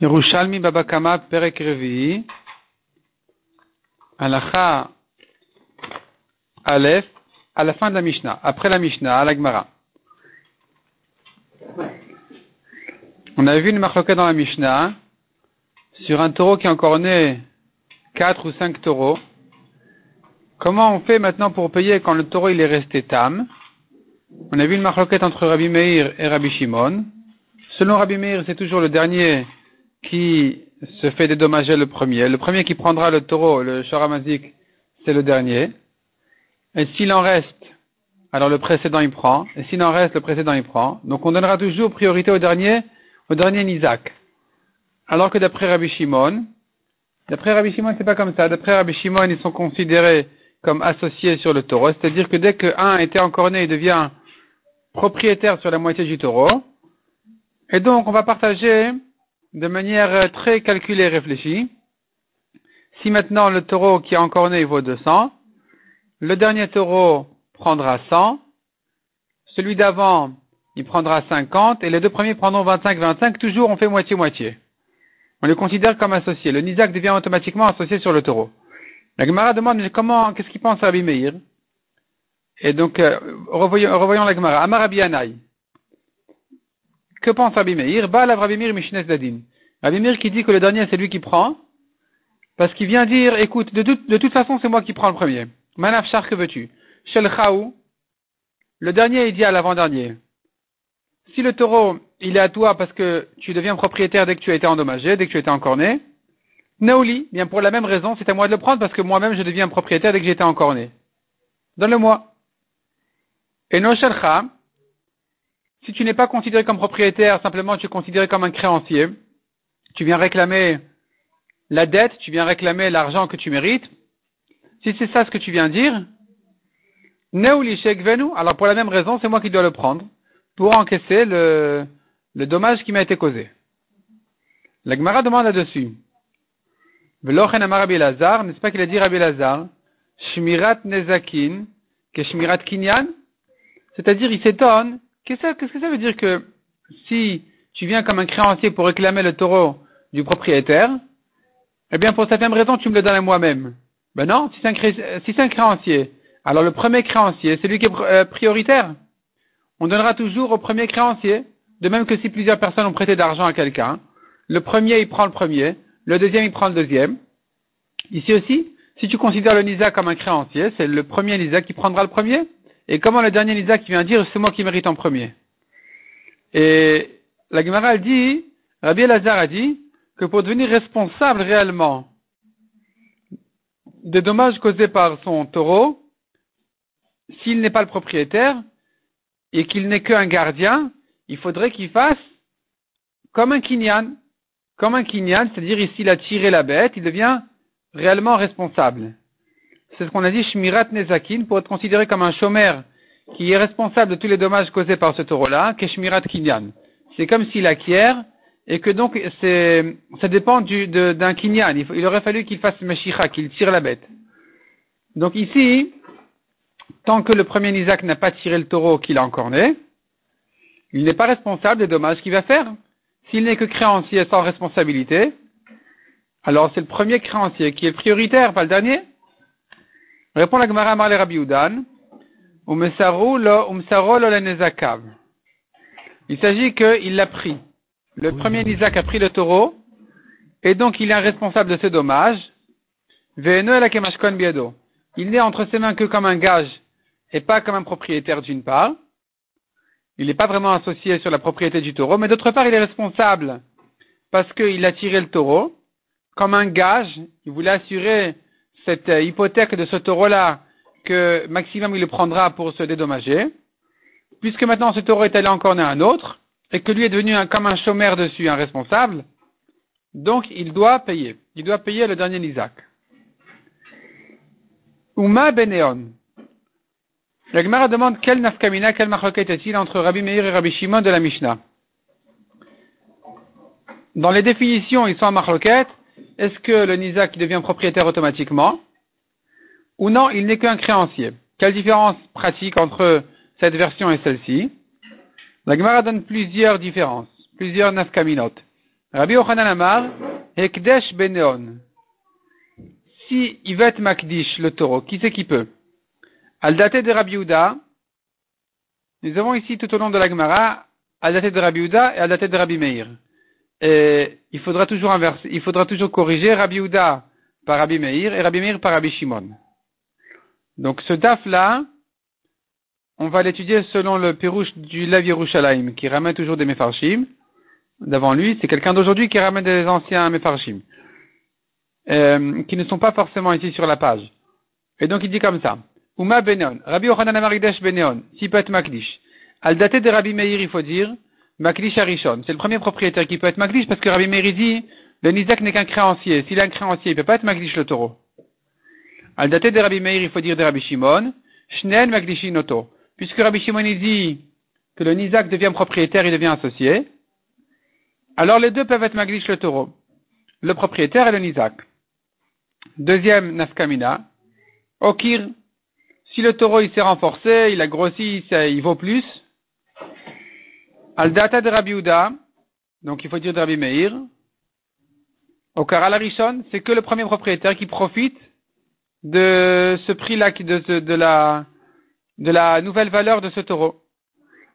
Yerushalmi Babakama Perek Revi, Alacha Aleph, à la fin de la Mishnah, après la Mishnah, à l'Agmara. On avait vu une marloquette dans la Mishnah sur un taureau qui est encore né quatre ou cinq taureaux. Comment on fait maintenant pour payer quand le taureau il est resté tam? On a vu une marloquette entre Rabbi Meir et Rabbi Shimon. Selon Rabbi Meir, c'est toujours le dernier qui se fait dédommager le premier. Le premier qui prendra le taureau, le charamazik, c'est le dernier. Et s'il en reste, alors le précédent il prend. Et s'il en reste, le précédent il prend. Donc on donnera toujours priorité au dernier, au dernier Nizak. Alors que d'après Rabbi Shimon, d'après Rabbi Shimon c'est pas comme ça. D'après Rabbi Shimon, ils sont considérés comme associés sur le taureau. C'est-à-dire que dès qu'un était encore né, il devient propriétaire sur la moitié du taureau. Et donc on va partager de manière euh, très calculée et réfléchie. Si maintenant le taureau qui est encore né vaut 200, le dernier taureau prendra 100, celui d'avant il prendra 50 et les deux premiers prendront 25-25, toujours on fait moitié-moitié. On les considère comme associés. Le Nizak devient automatiquement associé sur le taureau. La Gemara demande comment, qu'est-ce qu'il pense Rabbi Meir? Et donc, euh, revoyons, la Gemara. Amar Rabbi. Que pense Rabbi Meir Ba la Rabbi Dadin. Rabbi qui dit que le dernier c'est lui qui prend, parce qu'il vient dire, écoute, de, toute, façon c'est moi qui prends le premier. Manaf Shar, que veux-tu? Shel Chaou, le dernier il dit à l'avant-dernier. Si le taureau, il est à toi parce que tu deviens propriétaire dès que tu as été endommagé, dès que tu as été encorné, Naouli, bien pour la même raison, c'est à moi de le prendre parce que moi-même je deviens propriétaire dès que été encorné. Donne-le-moi. Et no Shelcha, si tu n'es pas considéré comme propriétaire, simplement tu es considéré comme un créancier, tu viens réclamer la dette, tu viens réclamer l'argent que tu mérites, si c'est ça ce que tu viens dire, alors pour la même raison, c'est moi qui dois le prendre pour encaisser le, dommage qui m'a été causé. La Gemara demande là-dessus. Velochen amar Rabbi n'est-ce pas qu'il a dit Rabbi Lazar, Shmirat Nezakin, que Shmirat Kinyan? C'est-à-dire, il s'étonne Qu'est-ce que ça veut dire que si tu viens comme un créancier pour réclamer le taureau du propriétaire, eh bien pour cette même raison tu me le donnes à moi-même. Ben non, si c'est un, créancier, alors le premier créancier, c'est lui qui est euh, prioritaire. On donnera toujours au premier créancier, de même que si plusieurs personnes ont prêté d'argent à quelqu'un, le premier il prend le premier, le deuxième il prend le deuxième. Ici aussi, si tu considères le Nisa comme un créancier, c'est le premier Nisa qui prendra le premier. Et comment le dernier qui vient dire c'est moi qui mérite en premier Et la Gemara dit, Rabbi Elazar a dit que pour devenir responsable réellement des dommages causés par son taureau, s'il n'est pas le propriétaire et qu'il n'est qu'un gardien, il faudrait qu'il fasse comme un kinyan. Comme un kinyan, c'est-à-dire ici il a tiré la bête, il devient réellement responsable c'est ce qu'on a dit Shmirat Nezakin, pour être considéré comme un chômeur qui est responsable de tous les dommages causés par ce taureau-là, que Shmirat Kinyan. C'est comme s'il acquiert, et que donc ça dépend du, d'un Kinyan. Il, aurait fallu qu'il fasse Meshicha, qu'il tire la bête. Donc ici, tant que le premier Isaac n'a pas tiré le taureau qu'il a encore né, il n'est pas responsable des dommages qu'il va faire. S'il n'est que créancier sans responsabilité, alors c'est le premier créancier qui est prioritaire, pas le dernier. Répond la Gemara Amar le Rabbi Udan. Il s'agit qu'il l'a pris. Le premier Isaac a pris le taureau, et donc il est responsable de ce dommage. Il n'est entre ses mains que comme un gage, et pas comme un propriétaire d'une part. Il n'est pas vraiment associé sur la propriété du taureau, mais d'autre part, il est responsable parce qu'il a tiré le taureau comme un gage. Il voulait assurer cette euh, hypothèque de ce taureau-là que maximum il le prendra pour se dédommager, puisque maintenant ce taureau est allé encore à un autre, et que lui est devenu comme un chômeur dessus, un responsable, donc il doit payer. Il doit payer le dernier Isaac. Uma Beneon. La Gemara demande quel nafkamina, quel marloquet est-il entre Rabbi Meir et Rabbi Shimon de la Mishnah? Dans les définitions, ils sont en marloquette est-ce que le Nizak devient propriétaire automatiquement ou non, il n'est qu'un créancier Quelle différence pratique entre cette version et celle-ci? La Gemara donne plusieurs différences, plusieurs nafkaminot. Rabbi Yochanan Amar, Hekdesh Beneon. Si être Makdish, le taureau, qui c'est qui peut? Al date de Rabbi Uda, nous avons ici tout au long de la Gemara, al date de Rabbi Uda et al date de Rabbi Meir. Et il faudra toujours inverser, il faudra toujours corriger Rabbi Uda par Rabbi Meir et Rabbi Meir par Rabbi Shimon. Donc ce daf là, on va l'étudier selon le Pérouche du Lav Yerushalayim, qui ramène toujours des Mefarshim. D'avant lui, c'est quelqu'un d'aujourd'hui qui ramène des anciens Mefarshim, euh, qui ne sont pas forcément ici sur la page. Et donc il dit comme ça. Uma Benon, Rabbi Yochanan Amaridesh Beneon, Sipet Makdish. Al daté de Rabbi Meir, il faut dire, Makdish Arishon. C'est le premier propriétaire qui peut être Makdish parce que Rabbi Meir dit, le Nizak n'est qu'un créancier. S'il a un créancier, il ne peut pas être Makdish le taureau. Al daté de Rabbi Meir, il faut dire de Rabbi Shimon, Shnel Makdishin Oto. Puisque Rabbi Shimon dit que le Nizak devient propriétaire, il devient associé, alors les deux peuvent être Magdish le taureau. Le propriétaire et le Nizak. Deuxième Nafkamina. Okir. Si le taureau il s'est renforcé, il a grossi, il vaut plus. Al data de Rabbi Uda, donc il faut dire de Rabbi Meir. Okar al Arishon, c'est que le premier propriétaire qui profite de ce prix-là, de, de, la, de nouvelle valeur de ce taureau.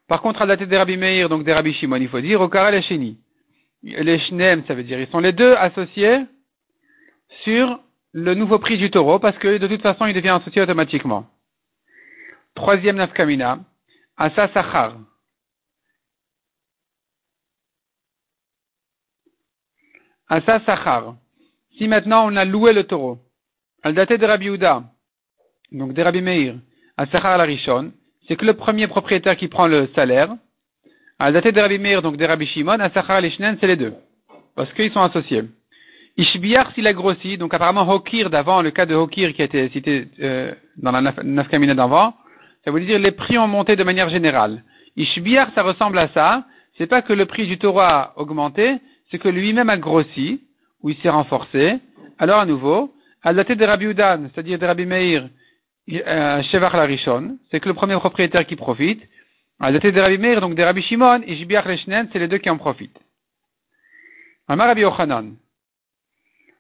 Par contre, à tête des Rabbi Meir, donc des Rabbi Shimon, il faut dire, au Kara Sheni. Les Shnem, ça veut dire, ils sont les deux associés sur le nouveau prix du taureau, parce que de toute façon, il devient associé automatiquement. Troisième nafkamina, Asa Sachar. Asa Sachar. Si maintenant on a loué le taureau, al daté de Rabbi Uda, donc des Rabbi Meir, à Sachar Larishon, c'est que le premier propriétaire qui prend le salaire. À daté de Rabbi Meir, donc des Rabbi Shimon, à Sachar Lishnen, c'est les deux. Parce qu'ils sont associés. Ishbiar s'il a grossi, donc apparemment Hokir d'avant, le cas de Hokir qui a été cité euh, dans la Nafkamina d'avant, ça veut dire les prix ont monté de manière générale. Ishbiar, ça ressemble à ça. C'est pas que le prix du taureau a augmenté, c'est que lui-même a grossi, ou il s'est renforcé. Alors à nouveau, à daté de Rabbi Udan, c'est-à-dire de Rabbi Meir, euh, Shevach Larishon, c'est que le premier propriétaire qui profite. À la de Rabbi Meir, donc de Rabbi Shimon, et Jibiach Leshnen, c'est les deux qui en profitent. Amar Rabbi Yochanan.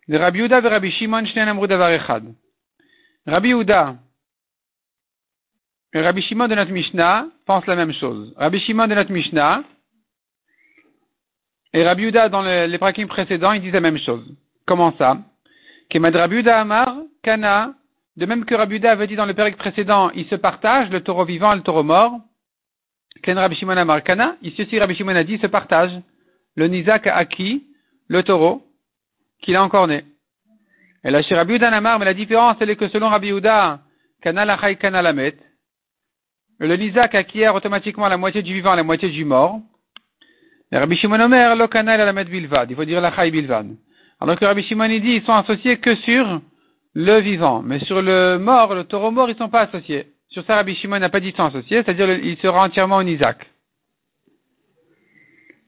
De Rabbi Uda et Rabbi Shimon, Shnen Amrou Davar Echad. Rabbi Uda et Rabbi Shimon de notre Mishnah pensent la même chose. Rabbi Shimon de notre Mishnah et Rabbi Uda dans les, les prakim précédents, ils disent la même chose. Comment ça? Kemad Rabbi Amar, Kana, de même que Rabuda avait dit dans le période précédent, il se partage, le taureau vivant et le taureau mort. Ken Rabbi Shimon Amarkana, ici aussi Rabbi Shimon a dit, se partage. Le Nizak a acquis le taureau qu'il a encore né. Et là, chez Rabbi Namar, mais la différence, elle est que selon Rabbi Uda, Kana Lachai Kana Lamet, le Nizak acquiert automatiquement la moitié du vivant et la moitié du mort. Rabbi Shimon Omer, lo Kana Lamet Bilvad, il faut dire Lachai Bilvad. Alors que Rabbi Shimon dit, ils sont associés que sur le vivant. Mais sur le mort, le taureau mort, ils ne sont pas associés. Sur ça, Rabbi Shimon n'a pas dit qu'ils sont associés, c'est-à-dire il sera entièrement en Isaac.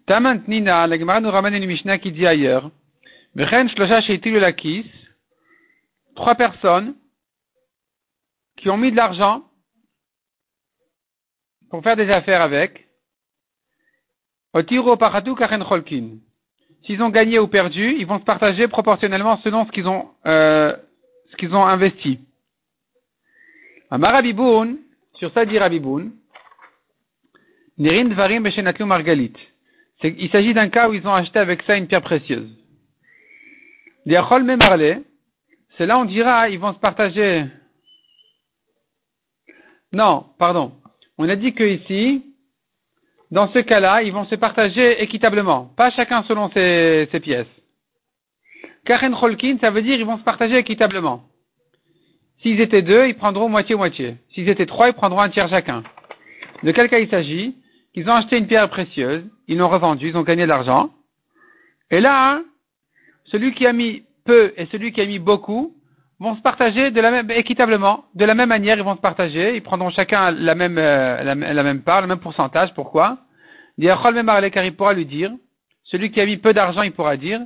Tamant Nina, la nous ramène une Mishnah qui dit ailleurs. Trois personnes qui ont mis de l'argent pour faire des affaires avec. S'ils ont gagné ou perdu, ils vont se partager proportionnellement selon ce qu'ils ont euh, ce qu'ils ont investi. Amarabiboun, sur ça dit Rabiboun, Nirin Dvarim Beshenatlu Margalit. Il s'agit d'un cas où ils ont acheté avec ça une pierre précieuse. Diachol Memarle, c'est là on dira, ils vont se partager. Non, pardon. On a dit que ici, dans ce cas-là, ils vont se partager équitablement, pas chacun selon ses, pièces. Karen Cholkin, ça veut dire ils vont se partager équitablement. S'ils étaient deux, ils prendront moitié-moitié. S'ils étaient trois, ils prendront un tiers chacun. De quel cas il s'agit Ils ont acheté une pierre précieuse, ils l'ont revendue, ils ont gagné de l'argent. Et là, celui qui a mis peu et celui qui a mis beaucoup vont se partager de la même, équitablement, de la même manière, ils vont se partager, ils prendront chacun la même, euh, la, même part, le même pourcentage. Pourquoi? Car il pourra lui dire, celui qui a mis peu d'argent, il pourra dire,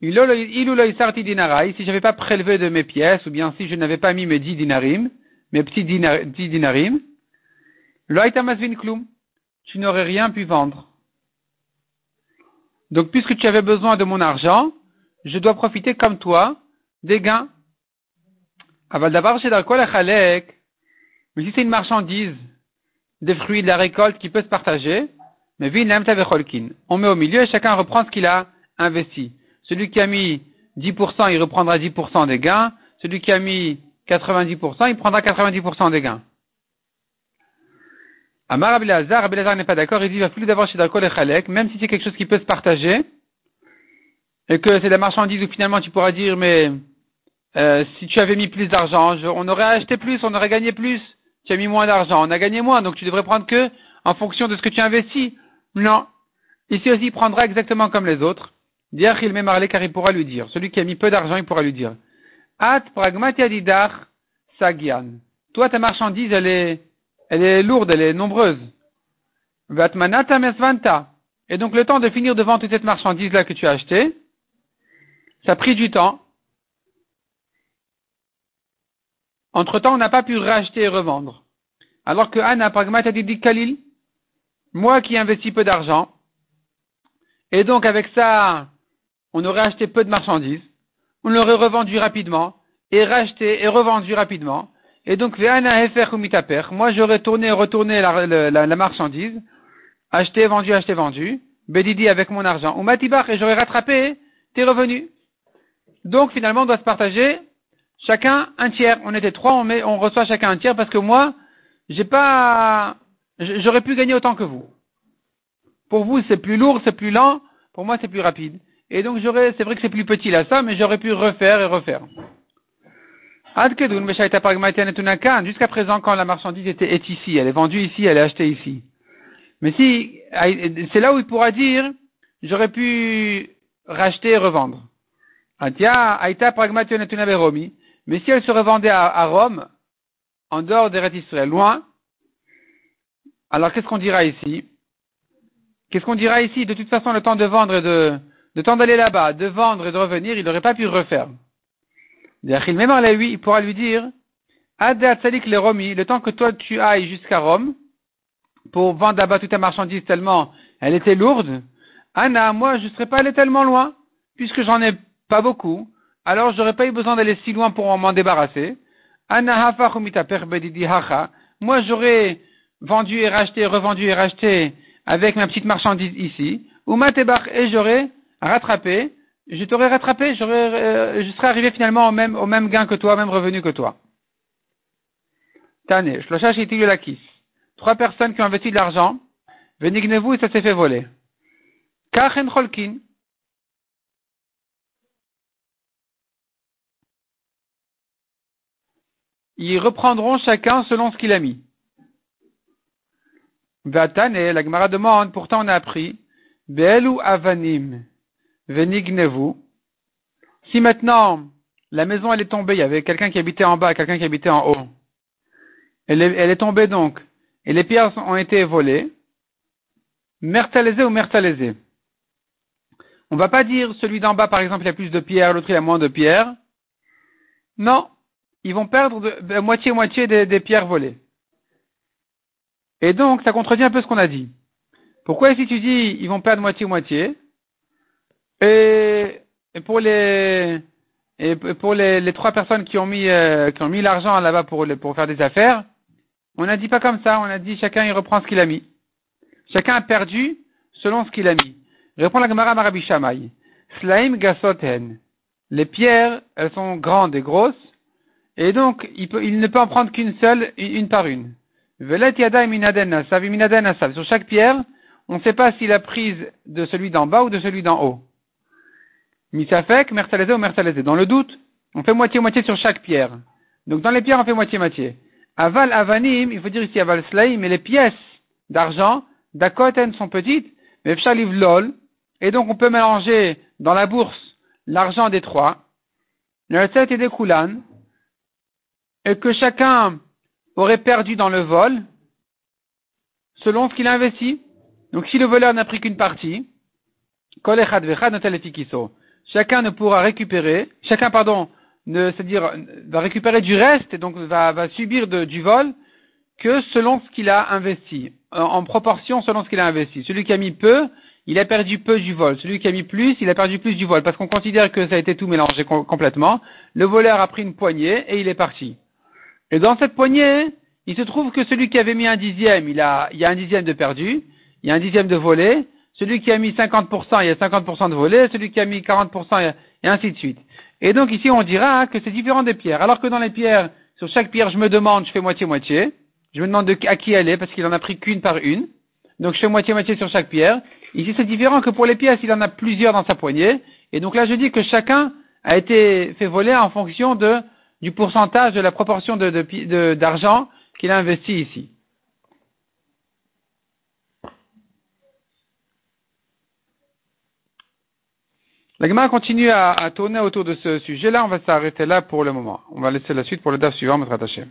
si je n'avais pas prélevé de mes pièces, ou bien si je n'avais pas mis mes dix dinarim, mes petits dix dinarim, tu n'aurais rien pu vendre. Donc, puisque tu avais besoin de mon argent, je dois profiter comme toi des gains. Aval d'abord, chez Mais si c'est une marchandise, des fruits de la récolte qui peut se partager, mais on met au milieu et chacun reprend ce qu'il a investi. Celui qui a mis 10%, il reprendra 10% des gains. Celui qui a mis 90%, il prendra 90% des gains. Amar Abelazar, Abelazar n'est pas d'accord, il dit, il va plus d'avoir chez Darkol et même si c'est quelque chose qui peut se partager, et que c'est de la marchandise où finalement tu pourras dire, mais euh, si tu avais mis plus d'argent, on aurait acheté plus, on aurait gagné plus. Tu as mis moins d'argent, on a gagné moins, donc tu devrais prendre que en fonction de ce que tu investis. Non. Ici aussi, il prendra exactement comme les autres. Dire qu'il met car il pourra lui dire. Celui qui a mis peu d'argent, il pourra lui dire. At pragmatiadidar sagian. Toi, ta marchandise, elle est, elle est lourde, elle est nombreuse. Vatmanata mesvanta. Et donc, le temps de finir devant toute cette marchandise-là que tu as achetée, ça a pris du temps. Entre-temps, on n'a pas pu racheter et revendre. Alors que Anna pragmatiadidik kalil, moi qui investis peu d'argent, et donc avec ça, on aurait acheté peu de marchandises, on l'aurait revendu rapidement, et racheté et revendu rapidement, et donc moi j'aurais tourné et retourné la, marchandise, acheté, vendu, acheté, vendu, Bédidi avec mon argent, ou Matibach, et j'aurais rattrapé tes revenus. Donc finalement on doit se partager chacun un tiers. On était trois, on, met, on reçoit chacun un tiers parce que moi, j'ai pas j'aurais pu gagner autant que vous. Pour vous, c'est plus lourd, c'est plus lent. Pour moi, c'est plus rapide. Et donc, j'aurais, c'est vrai que c'est plus petit là, ça, mais j'aurais pu refaire et refaire. Jusqu'à présent, quand la marchandise était, est ici, elle est vendue ici, elle est achetée ici. Mais si, c'est là où il pourra dire, j'aurais pu racheter et revendre. Mais si elle se revendait à, Rome, en dehors des Israël, loin, alors qu'est-ce qu'on dira ici? Qu'est-ce qu'on dira ici? De toute façon, le temps de vendre et de, de temps d'aller là-bas, de vendre et de revenir, il n'aurait pas pu refaire. Il pourra lui dire, le Romi, le temps que toi tu ailles jusqu'à Rome, pour vendre là-bas toute ta marchandise tellement elle était lourde, Anna, moi je ne serais pas allé tellement loin, puisque j'en ai pas beaucoup, alors j'aurais pas eu besoin d'aller si loin pour m'en débarrasser. Moi j'aurais vendu et racheté, revendu et racheté avec ma petite marchandise ici, et j'aurais rattrapé, je t'aurais rattrapé, euh, je serais arrivé finalement au même, au même gain que toi, au même revenu que toi. Tane. Trois personnes qui ont investi de l'argent, venignez-vous et ça s'est fait voler. Kachen cholkin. Ils reprendront chacun selon ce qu'il a mis. Vatane, la Gemara demande, pourtant on a appris, Be'elu avanim, venignevu. Si maintenant, la maison elle est tombée, il y avait quelqu'un qui habitait en bas, quelqu'un qui habitait en haut. Elle est, tombée donc, et les pierres ont été volées. Mertalisé ou mertalisé. On va pas dire celui d'en bas, par exemple, il a plus de pierres, l'autre il a moins de pierres. Non. Ils vont perdre moitié-moitié des pierres volées. Et donc, ça contredit un peu ce qu'on a dit. Pourquoi ici tu dis ils vont perdre moitié-moitié? Et, pour les et pour les, trois personnes qui ont mis euh, mis l'argent là-bas pour pour faire des affaires, on n'a dit pas comme ça. On a dit chacun il reprend ce qu'il a mis. Chacun a perdu selon ce qu'il a mis. Répond la Gemara Marabi Shamay. Slaim gasoten. Les pierres, elles sont grandes et grosses, et donc il, peut, il ne peut en prendre qu'une seule, une par une. Sur chaque pierre, on ne sait pas s'il a prise de celui d'en bas ou de celui d'en haut. Misafek, mersalezé ou mersalezé. Dans le doute, on fait moitié-moitié sur chaque pierre. Donc dans les pierres, on fait moitié-moitié. Aval avanim, il faut dire ici aval slaim, mais les pièces d'argent, d'akoten sont petites, mais pshaliv lol, et donc on peut mélanger dans la bourse l'argent des trois, le et des et que chacun aurait perdu dans le vol selon ce qu'il a investi. Donc si le voleur n'a pris qu'une partie, chacun ne pourra récupérer, chacun, pardon, c'est-à-dire va récupérer du reste et donc va, va subir du vol que selon ce qu'il a investi, en, proportion selon ce qu'il a investi. Celui qui a mis peu, il a perdu peu du vol. Celui qui a mis plus, il a perdu plus du vol, parce qu'on considère que ça a été tout mélangé complètement. Le voleur a pris une poignée et il est parti. Et dans cette poignée, il se trouve que celui qui avait mis un dixième, il, a, il y a un dixième de perdu, il y a un dixième de volé. Celui qui a mis 50%, il y a 50% de volé. Celui qui a mis 40%, et ainsi de suite. Et donc ici, on dira que c'est différent des pierres. Alors que dans les pierres, sur chaque pierre, je me demande, je fais moitié-moitié. Je me demande à qui elle est, parce qu'il en a pris qu'une par une. Donc je fais moitié-moitié sur chaque pierre. Ici, c'est différent que pour les pièces, il en a plusieurs dans sa poignée. Et donc là, je dis que chacun a été fait voler en fonction de, du pourcentage de la proportion d'argent qu'il a investi ici. La Gemara continue à, tourner autour de ce sujet-là. On va s'arrêter là pour le moment. On va laisser la suite pour le DAF suivant, notre attaché.